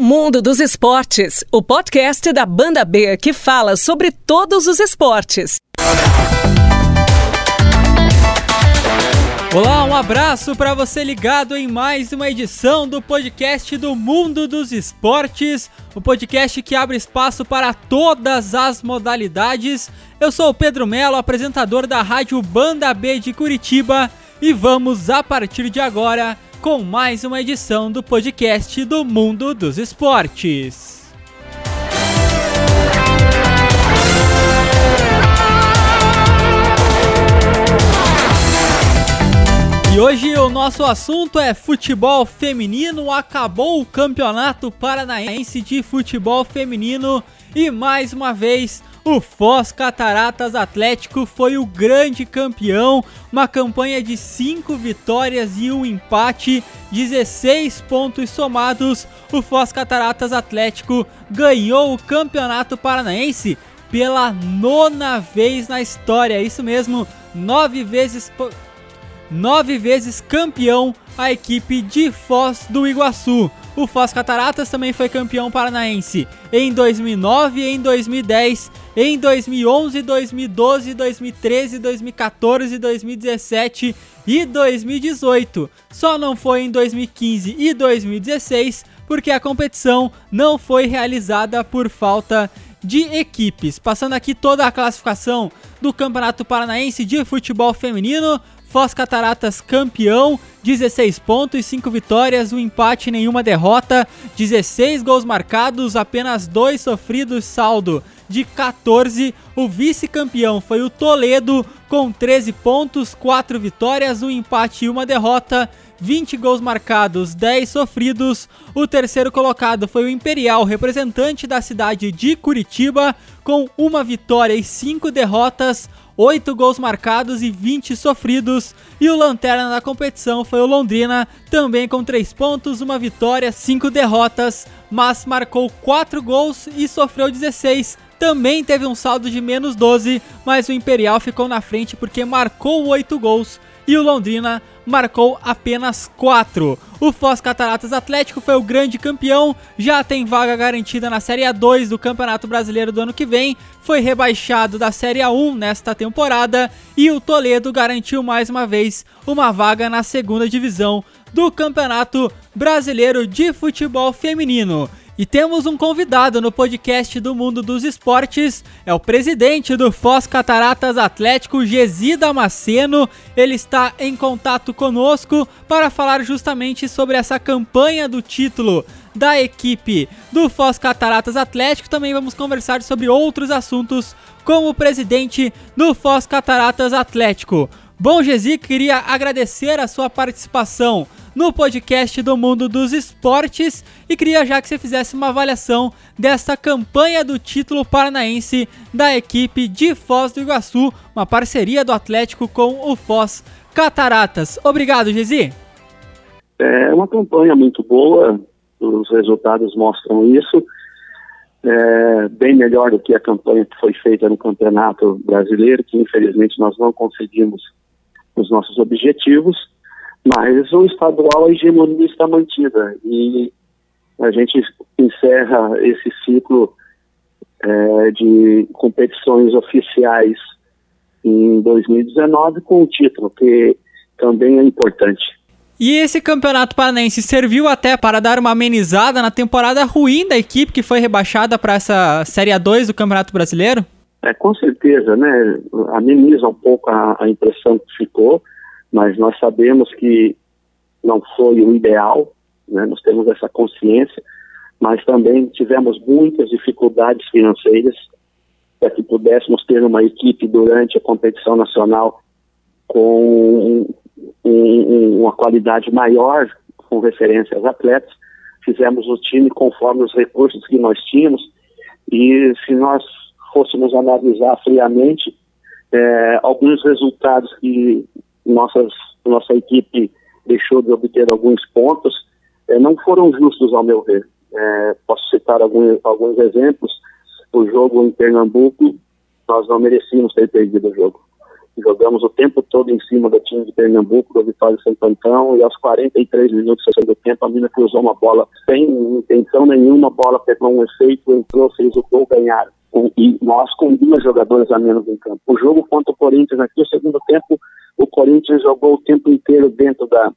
Mundo dos Esportes, o podcast da Banda B que fala sobre todos os esportes. Olá, um abraço para você ligado em mais uma edição do podcast do Mundo dos Esportes, o podcast que abre espaço para todas as modalidades. Eu sou o Pedro Melo, apresentador da Rádio Banda B de Curitiba, e vamos a partir de agora com mais uma edição do podcast do Mundo dos Esportes. E hoje o nosso assunto é futebol feminino. Acabou o Campeonato Paranaense de Futebol Feminino e mais uma vez o Foz Cataratas Atlético foi o grande campeão, uma campanha de 5 vitórias e um empate, 16 pontos somados. O Foz Cataratas Atlético ganhou o Campeonato Paranaense pela nona vez na história, isso mesmo, nove vezes, nove vezes campeão a equipe de Foz do Iguaçu. O Foz Cataratas também foi campeão paranaense em 2009 e em 2010, em 2011, 2012, 2013, 2014, 2017 e 2018. Só não foi em 2015 e 2016 porque a competição não foi realizada por falta de equipes. Passando aqui toda a classificação do Campeonato Paranaense de Futebol Feminino, Foz Cataratas campeão, 16 pontos, 5 vitórias, um empate, nenhuma derrota, 16 gols marcados, apenas 2 sofridos, saldo de 14. O vice-campeão foi o Toledo com 13 pontos, 4 vitórias, um empate e uma derrota. 20 gols marcados, 10 sofridos. O terceiro colocado foi o Imperial, representante da cidade de Curitiba, com uma vitória e 5 derrotas. 8 gols marcados e 20 sofridos. E o lanterna da competição foi o Londrina, também com 3 pontos, uma vitória, 5 derrotas, mas marcou 4 gols e sofreu 16. Também teve um saldo de menos 12, mas o Imperial ficou na frente porque marcou 8 gols e o Londrina marcou apenas 4. O Foz Cataratas Atlético foi o grande campeão, já tem vaga garantida na Série A2 do Campeonato Brasileiro do ano que vem, foi rebaixado da Série A1 nesta temporada e o Toledo garantiu mais uma vez uma vaga na segunda divisão do Campeonato Brasileiro de Futebol Feminino. E temos um convidado no podcast do Mundo dos Esportes, é o presidente do Foz Cataratas Atlético, Gesi Damasceno. Ele está em contato conosco para falar justamente sobre essa campanha do título da equipe do Foz Cataratas Atlético. Também vamos conversar sobre outros assuntos com o presidente do Foz Cataratas Atlético. Bom, Gesi, queria agradecer a sua participação no podcast do Mundo dos Esportes e queria já que você fizesse uma avaliação desta campanha do título paranaense da equipe de Foz do Iguaçu, uma parceria do Atlético com o Foz Cataratas. Obrigado, Gesi. É uma campanha muito boa, os resultados mostram isso. É, bem melhor do que a campanha que foi feita no Campeonato Brasileiro, que infelizmente nós não conseguimos os nossos objetivos. Mas o estadual, a hegemonia está mantida e a gente encerra esse ciclo é, de competições oficiais em 2019 com o título, que também é importante. E esse campeonato paranaense serviu até para dar uma amenizada na temporada ruim da equipe que foi rebaixada para essa Série A2 do Campeonato Brasileiro? É, com certeza, né? Ameniza um pouco a, a impressão que ficou mas nós sabemos que não foi o ideal, né? nós temos essa consciência, mas também tivemos muitas dificuldades financeiras para que pudéssemos ter uma equipe durante a competição nacional com um, um, uma qualidade maior com referência aos atletas. Fizemos o time conforme os recursos que nós tínhamos e se nós fôssemos analisar friamente é, alguns resultados que nossas, nossa equipe deixou de obter alguns pontos, é, não foram justos, ao meu ver. É, posso citar alguns, alguns exemplos. O jogo em Pernambuco, nós não merecíamos ter perdido o jogo. Jogamos o tempo todo em cima do time de Pernambuco, do Vitória Santo Antão, e aos 43 minutos do tempo, a mina cruzou uma bola sem intenção nenhuma, a bola pegou um efeito, entrou, fez o gol, ganharam. E nós com duas jogadoras a menos em campo. O jogo contra o Corinthians aqui, o segundo tempo, o Corinthians jogou o tempo inteiro dentro da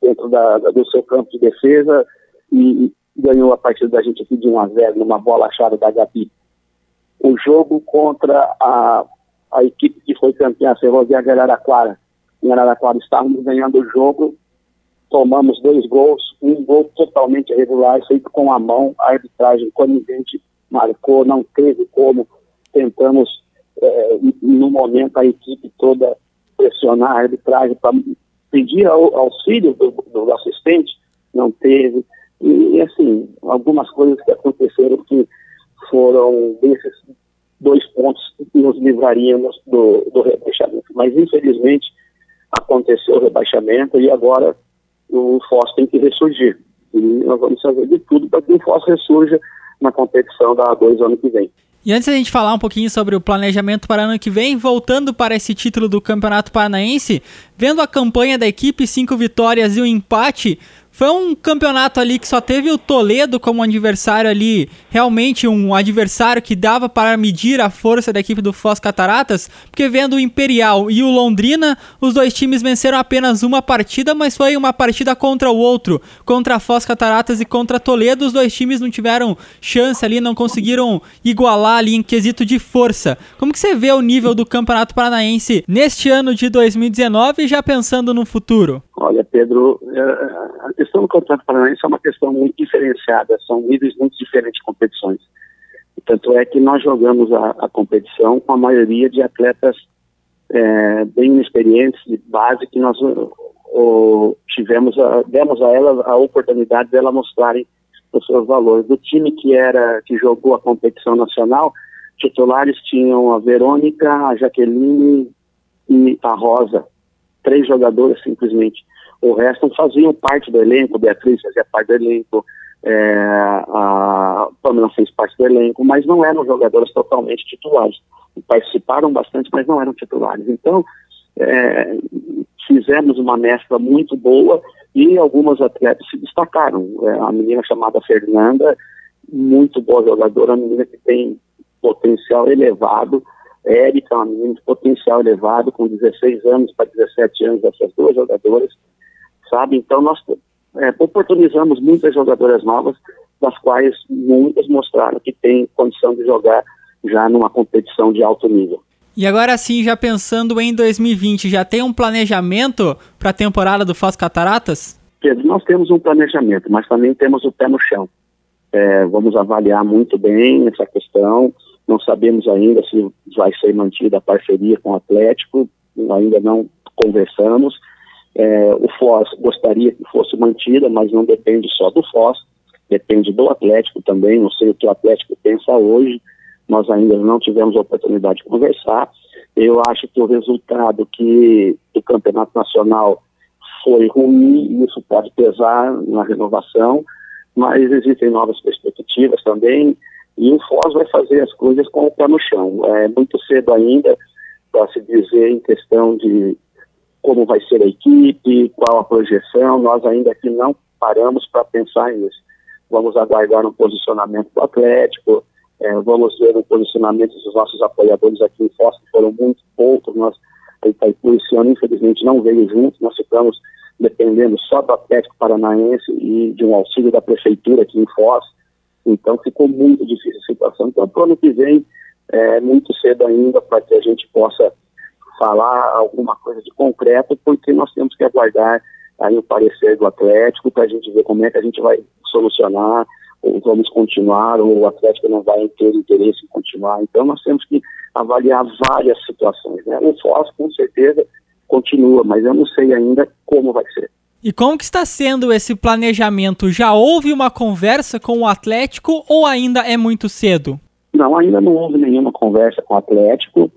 dentro da, do seu campo de defesa e, ganhou a partida da gente aqui de 1 a 0 numa bola achada da Gabi. O jogo contra a, a equipe que foi campeã, a Ferroviária de Araraquara. Em Araraquara estávamos ganhando o jogo, tomamos dois gols, um gol totalmente irregular, feito com a mão, a arbitragem conivente marcou, não teve como, tentamos é, no momento a equipe toda pressionar a arbitragem para pedir auxílio do, do assistente, não teve, e, assim, algumas coisas que aconteceram que foram desses dois pontos que nos livraríamos do, do rebaixamento. Mas, infelizmente, aconteceu o rebaixamento e agora o FOS tem que ressurgir. E nós vamos fazer de tudo para que o FOS ressurja na competição da A2 ano que vem. E antes da gente falar um pouquinho sobre o planejamento para ano que vem, voltando para esse título do Campeonato Paranaense, vendo a campanha da equipe, cinco vitórias e um empate, foi um campeonato ali que só teve o Toledo como adversário ali, realmente um adversário que dava para medir a força da equipe do Foz Cataratas, porque vendo o Imperial e o Londrina, os dois times venceram apenas uma partida, mas foi uma partida contra o outro, contra a Foz Cataratas e contra Toledo, os dois times não tiveram chance ali, não conseguiram igualar ali em quesito de força. Como que você vê o nível do Campeonato Paranaense neste ano de 2019 já pensando no futuro? Olha, Pedro, é, a questão do Campeonato Paranaense é uma questão muito diferenciada, são níveis muito diferentes de competições. Tanto é que nós jogamos a, a competição com a maioria de atletas é, bem inexperientes, de base, que nós o, tivemos, a, demos a elas a oportunidade dela mostrarem os seus valores. Do time que era que jogou a competição nacional, titulares tinham a Verônica, a Jaqueline e a Rosa três jogadores simplesmente. O resto faziam parte do elenco, Beatriz fazia parte do elenco, é, a Pamela fez parte do elenco, mas não eram jogadores totalmente titulares. Participaram bastante, mas não eram titulares. Então, é, fizemos uma mescla muito boa e algumas atletas se destacaram. É, a menina chamada Fernanda, muito boa jogadora, uma menina que tem potencial elevado, Érica, uma menina de potencial elevado, com 16 anos para 17 anos, essas duas jogadoras, sabe? Então, nós é, oportunizamos muitas jogadoras novas, das quais muitas mostraram que têm condição de jogar já numa competição de alto nível. E agora sim, já pensando em 2020, já tem um planejamento para a temporada do Foz Cataratas? Pedro, nós temos um planejamento, mas também temos o pé no chão. É, vamos avaliar muito bem essa questão, não sabemos ainda se vai ser mantida a parceria com o Atlético, ainda não conversamos. É, o Foz gostaria que fosse mantida, mas não depende só do Foz, depende do Atlético também. Não sei o que o Atlético pensa hoje, nós ainda não tivemos a oportunidade de conversar. Eu acho que o resultado que do Campeonato Nacional foi ruim, isso pode pesar na renovação, mas existem novas perspectivas também. E o FOS vai fazer as coisas com o pé no chão. É muito cedo ainda para se dizer em questão de como vai ser a equipe, qual a projeção. Nós ainda aqui não paramos para pensar nisso. Vamos aguardar um posicionamento do Atlético, é, vamos ver o posicionamento dos nossos apoiadores aqui em Foz, que foram muito poucos. Nós, Itaipu esse ano, infelizmente, não veio junto. Nós ficamos dependendo só do Atlético Paranaense e de um auxílio da Prefeitura aqui em Foz. Então ficou muito difícil a situação. Então, para o ano que vem, é muito cedo ainda para que a gente possa falar alguma coisa de concreto, porque nós temos que aguardar aí o parecer do Atlético para a gente ver como é que a gente vai solucionar, ou vamos continuar, ou o Atlético não vai ter interesse em continuar. Então nós temos que avaliar várias situações. Né? O FOS, com certeza, continua, mas eu não sei ainda como vai ser. E como que está sendo esse planejamento? Já houve uma conversa com o Atlético ou ainda é muito cedo? Não, ainda não houve nenhuma conversa com o Atlético,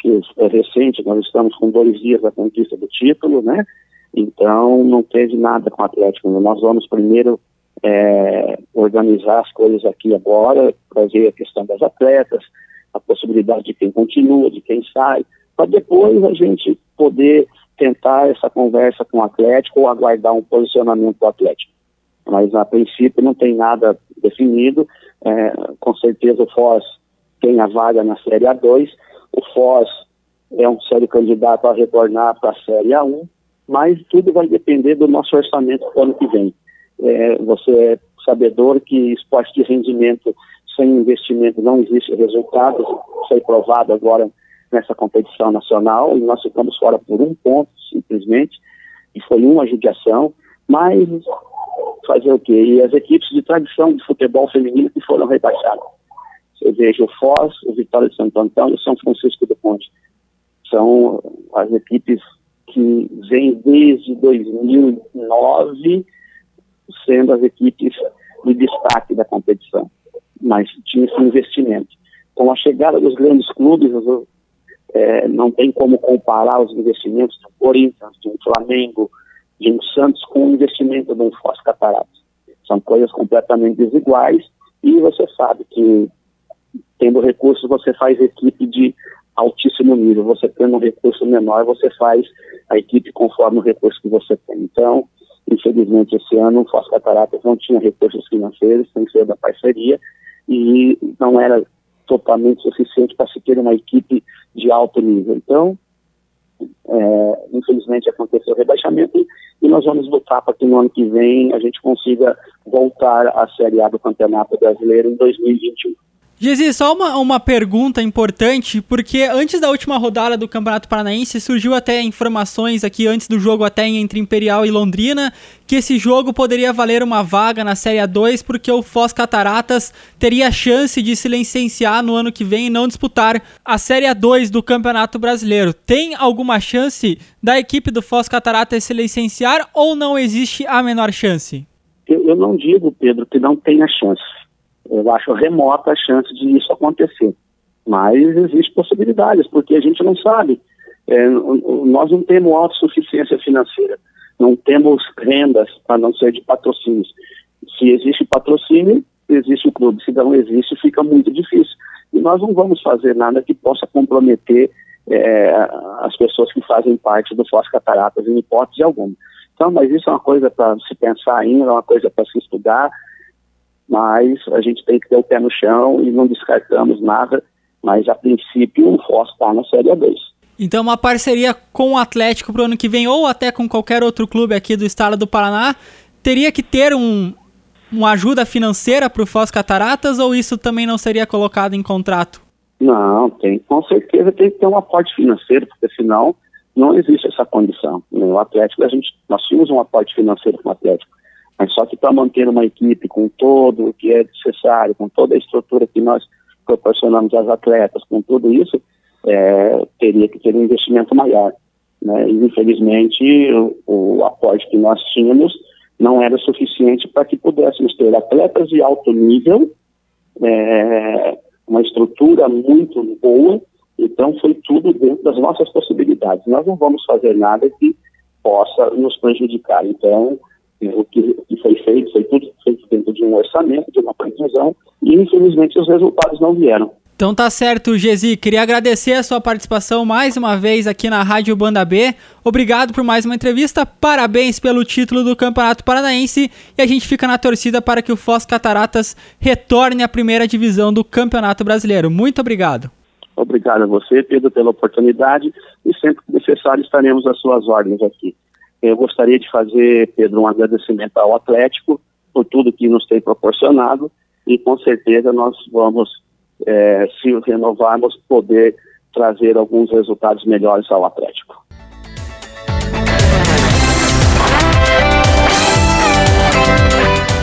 que é recente, nós estamos com dois dias da conquista do título, né? Então não teve nada com o Atlético. Nós vamos primeiro é, organizar as coisas aqui agora, trazer a questão das atletas, a possibilidade de quem continua, de quem sai, para depois a gente poder tentar essa conversa com o Atlético ou aguardar um posicionamento do Atlético. Mas, a princípio, não tem nada definido. É, com certeza, o Foz tem a vaga na Série A2. O Foz é um sério candidato a retornar para a Série A1, mas tudo vai depender do nosso orçamento para o ano que vem. É, você é sabedor que esporte de rendimento sem investimento não existe resultado, foi provado agora nessa competição nacional, e nós ficamos fora por um ponto, simplesmente, e foi uma judiação, mas fazer o quê? E as equipes de tradição de futebol feminino que foram rebaixadas. Você veja o Foz, o Vitória de Santo Antônio e o São Francisco do Ponte. São as equipes que vêm desde 2009 sendo as equipes de destaque da competição, mas tinha esse investimento. Com a chegada dos grandes clubes, é, não tem como comparar os investimentos do Corinthians, do Flamengo, de um Santos com o investimento de um Foz Cataratas. São coisas completamente desiguais e você sabe que tendo recursos você faz equipe de altíssimo nível. Você tendo um recurso menor, você faz a equipe conforme o recurso que você tem. Então, infelizmente, esse ano o Foz Cataratas não tinha recursos financeiros, sem ser da parceria, e não era totalmente suficiente para se ter uma equipe de alto nível. Então, é, infelizmente aconteceu o rebaixamento e nós vamos lutar para que no ano que vem a gente consiga voltar à Série A do Campeonato Brasileiro em 2021. Gezi, só uma, uma pergunta importante, porque antes da última rodada do Campeonato Paranaense surgiu até informações aqui antes do jogo até entre Imperial e Londrina que esse jogo poderia valer uma vaga na Série A2 porque o Foz Cataratas teria chance de se licenciar no ano que vem e não disputar a Série A2 do Campeonato Brasileiro. Tem alguma chance da equipe do Foz Cataratas se licenciar ou não existe a menor chance? Eu, eu não digo, Pedro, que não tenha chance eu acho remota a chance de isso acontecer. Mas existem possibilidades, porque a gente não sabe. É, nós não temos autossuficiência financeira, não temos rendas, a não ser de patrocínios. Se existe patrocínio, existe o clube. Se não existe, fica muito difícil. E nós não vamos fazer nada que possa comprometer é, as pessoas que fazem parte do Foz Cataratas, em hipótese alguma. Então, mas isso é uma coisa para se pensar ainda, é uma coisa para se estudar, mas a gente tem que ter o pé no chão e não descartamos nada, mas a princípio o Foz está na Série A2. Então uma parceria com o Atlético para o ano que vem ou até com qualquer outro clube aqui do estado do Paraná teria que ter um, uma ajuda financeira para o Foz Cataratas ou isso também não seria colocado em contrato? Não, tem, com certeza tem que ter um aporte financeiro, porque senão não existe essa condição. O Atlético, a gente, nós tínhamos um aporte financeiro com o Atlético. Mas só que para manter uma equipe com todo o que é necessário, com toda a estrutura que nós proporcionamos às atletas, com tudo isso, é, teria que ter um investimento maior. Né? E, infelizmente, o, o aporte que nós tínhamos não era suficiente para que pudéssemos ter atletas de alto nível, é, uma estrutura muito boa, então foi tudo dentro das nossas possibilidades. Nós não vamos fazer nada que possa nos prejudicar. Então, o que, que, foi feito, foi tudo feito dentro de um orçamento, de uma previsão, e infelizmente os resultados não vieram. Então tá certo, Gesi. Queria agradecer a sua participação mais uma vez aqui na Rádio Banda B. Obrigado por mais uma entrevista. Parabéns pelo título do Campeonato Paranaense. E a gente fica na torcida para que o Foz Cataratas retorne à primeira divisão do Campeonato Brasileiro. Muito obrigado. Obrigado a você, Pedro, pela oportunidade. E sempre que necessário estaremos às suas ordens aqui. Eu gostaria de fazer, Pedro, um agradecimento ao Atlético por tudo que nos tem proporcionado e com certeza nós vamos, é, se renovarmos, poder trazer alguns resultados melhores ao Atlético.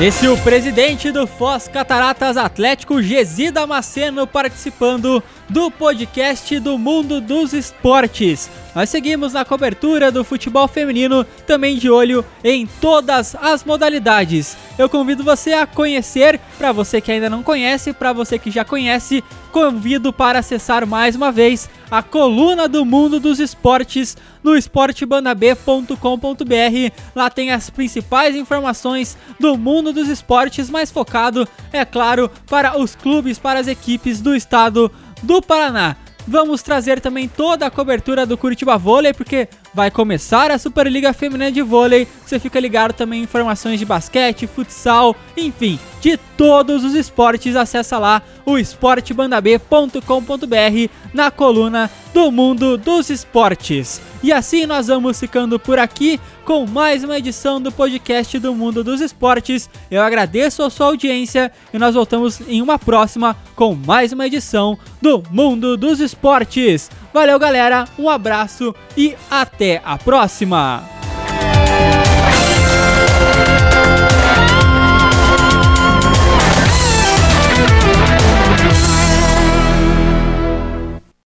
Esse é o presidente do Foz Cataratas Atlético, Gesi Damasceno, participando do podcast do Mundo dos Esportes. Nós seguimos na cobertura do futebol feminino, também de olho em todas as modalidades. Eu convido você a conhecer, para você que ainda não conhece, para você que já conhece, convido para acessar mais uma vez a coluna do mundo dos esportes no esportebandab.com.br. Lá tem as principais informações do mundo dos esportes, mais focado, é claro, para os clubes, para as equipes do estado do Paraná. Vamos trazer também toda a cobertura do Curitiba Vôlei, porque vai começar a Superliga Feminina de Vôlei. Você fica ligado também em informações de basquete, futsal, enfim, de todos os esportes. Acessa lá o esportebandab.com.br na coluna do mundo dos esportes. E assim nós vamos ficando por aqui com mais uma edição do podcast do Mundo dos Esportes. Eu agradeço a sua audiência e nós voltamos em uma próxima com mais uma edição do Mundo dos Esportes. Valeu, galera, um abraço e até a próxima!